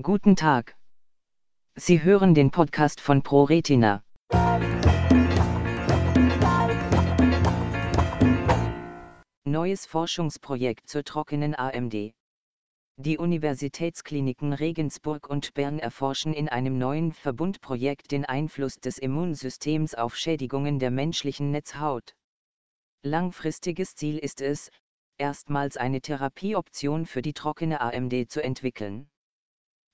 Guten Tag. Sie hören den Podcast von ProRetina. Neues Forschungsprojekt zur trockenen AMD. Die Universitätskliniken Regensburg und Bern erforschen in einem neuen Verbundprojekt den Einfluss des Immunsystems auf Schädigungen der menschlichen Netzhaut. Langfristiges Ziel ist es, erstmals eine Therapieoption für die trockene AMD zu entwickeln.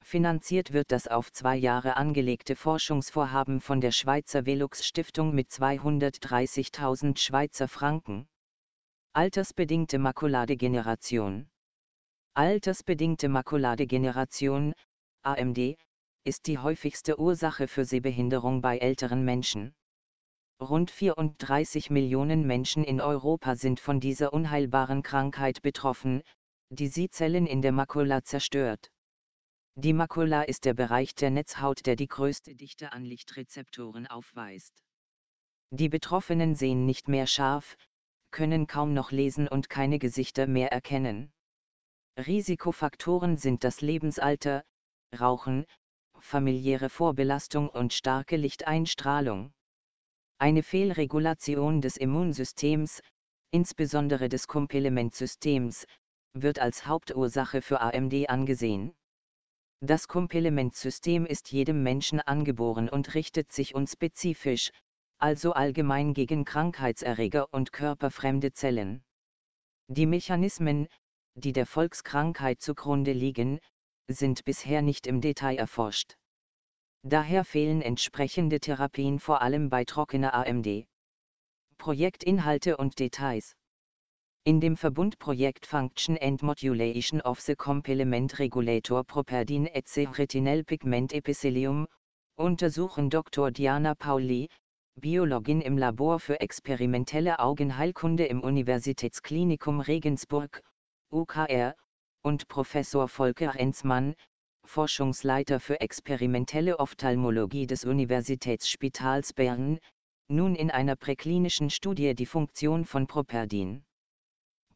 Finanziert wird das auf zwei Jahre angelegte Forschungsvorhaben von der Schweizer Velux Stiftung mit 230.000 Schweizer Franken. Altersbedingte Makuladegeneration Altersbedingte Makuladegeneration, AMD, ist die häufigste Ursache für Sehbehinderung bei älteren Menschen. Rund 34 Millionen Menschen in Europa sind von dieser unheilbaren Krankheit betroffen, die Sehzellen in der Makula zerstört. Die Makula ist der Bereich der Netzhaut, der die größte Dichte an Lichtrezeptoren aufweist. Die Betroffenen sehen nicht mehr scharf, können kaum noch lesen und keine Gesichter mehr erkennen. Risikofaktoren sind das Lebensalter, Rauchen, familiäre Vorbelastung und starke Lichteinstrahlung. Eine Fehlregulation des Immunsystems, insbesondere des Komplementsystems, wird als Hauptursache für AMD angesehen. Das Komplementsystem ist jedem Menschen angeboren und richtet sich unspezifisch, also allgemein gegen Krankheitserreger und körperfremde Zellen. Die Mechanismen, die der Volkskrankheit zugrunde liegen, sind bisher nicht im Detail erforscht. Daher fehlen entsprechende Therapien vor allem bei trockener AMD. Projektinhalte und Details in dem Verbundprojekt Function and Modulation of the Complement Regulator Properdin et Retinal Pigment Epithelium, untersuchen Dr. Diana Pauli, Biologin im Labor für experimentelle Augenheilkunde im Universitätsklinikum Regensburg, UKR, und Professor Volker Enzmann, Forschungsleiter für experimentelle Ophthalmologie des Universitätsspitals Bern, nun in einer präklinischen Studie die Funktion von Properdin.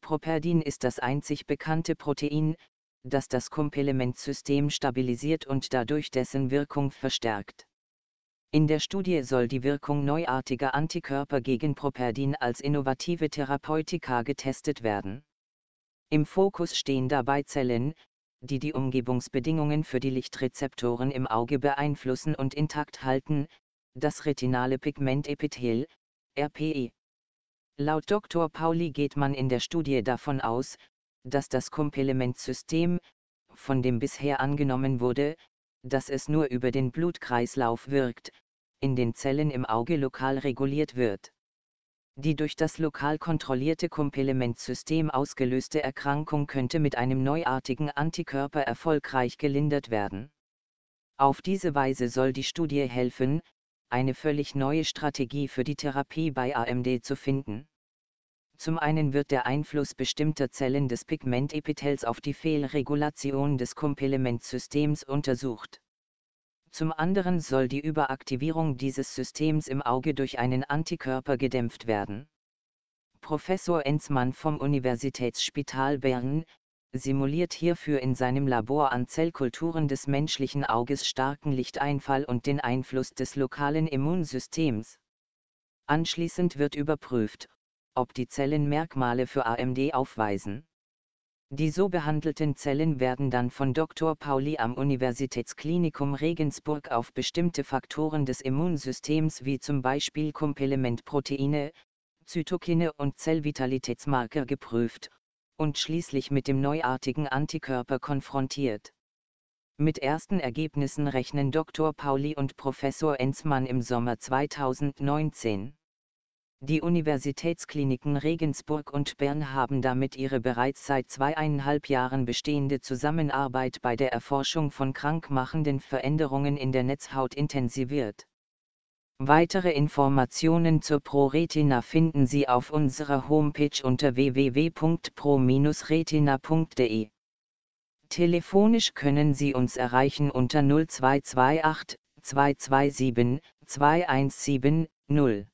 Properdin ist das einzig bekannte Protein, das das Komplementsystem stabilisiert und dadurch dessen Wirkung verstärkt. In der Studie soll die Wirkung neuartiger Antikörper gegen Properdin als innovative Therapeutika getestet werden. Im Fokus stehen dabei Zellen, die die Umgebungsbedingungen für die Lichtrezeptoren im Auge beeinflussen und intakt halten, das retinale Pigmentepithel, RPE. Laut Dr. Pauli geht man in der Studie davon aus, dass das Komplementsystem, von dem bisher angenommen wurde, dass es nur über den Blutkreislauf wirkt, in den Zellen im Auge lokal reguliert wird. Die durch das lokal kontrollierte Komplementsystem ausgelöste Erkrankung könnte mit einem neuartigen Antikörper erfolgreich gelindert werden. Auf diese Weise soll die Studie helfen, eine völlig neue Strategie für die Therapie bei AMD zu finden. Zum einen wird der Einfluss bestimmter Zellen des Pigmentepithels auf die Fehlregulation des Komplementsystems untersucht. Zum anderen soll die Überaktivierung dieses Systems im Auge durch einen Antikörper gedämpft werden. Professor Enzmann vom Universitätsspital Bern, simuliert hierfür in seinem Labor an Zellkulturen des menschlichen Auges starken Lichteinfall und den Einfluss des lokalen Immunsystems. Anschließend wird überprüft, ob die Zellen Merkmale für AMD aufweisen. Die so behandelten Zellen werden dann von Dr. Pauli am Universitätsklinikum Regensburg auf bestimmte Faktoren des Immunsystems wie zum Beispiel Komplementproteine, Zytokine und Zellvitalitätsmarker geprüft, und schließlich mit dem neuartigen Antikörper konfrontiert. Mit ersten Ergebnissen rechnen Dr. Pauli und Professor Enzmann im Sommer 2019. Die Universitätskliniken Regensburg und Bern haben damit ihre bereits seit zweieinhalb Jahren bestehende Zusammenarbeit bei der Erforschung von krankmachenden Veränderungen in der Netzhaut intensiviert. Weitere Informationen zur ProRetina finden Sie auf unserer Homepage unter www.pro-retina.de. Telefonisch können Sie uns erreichen unter 0228 227 217 0.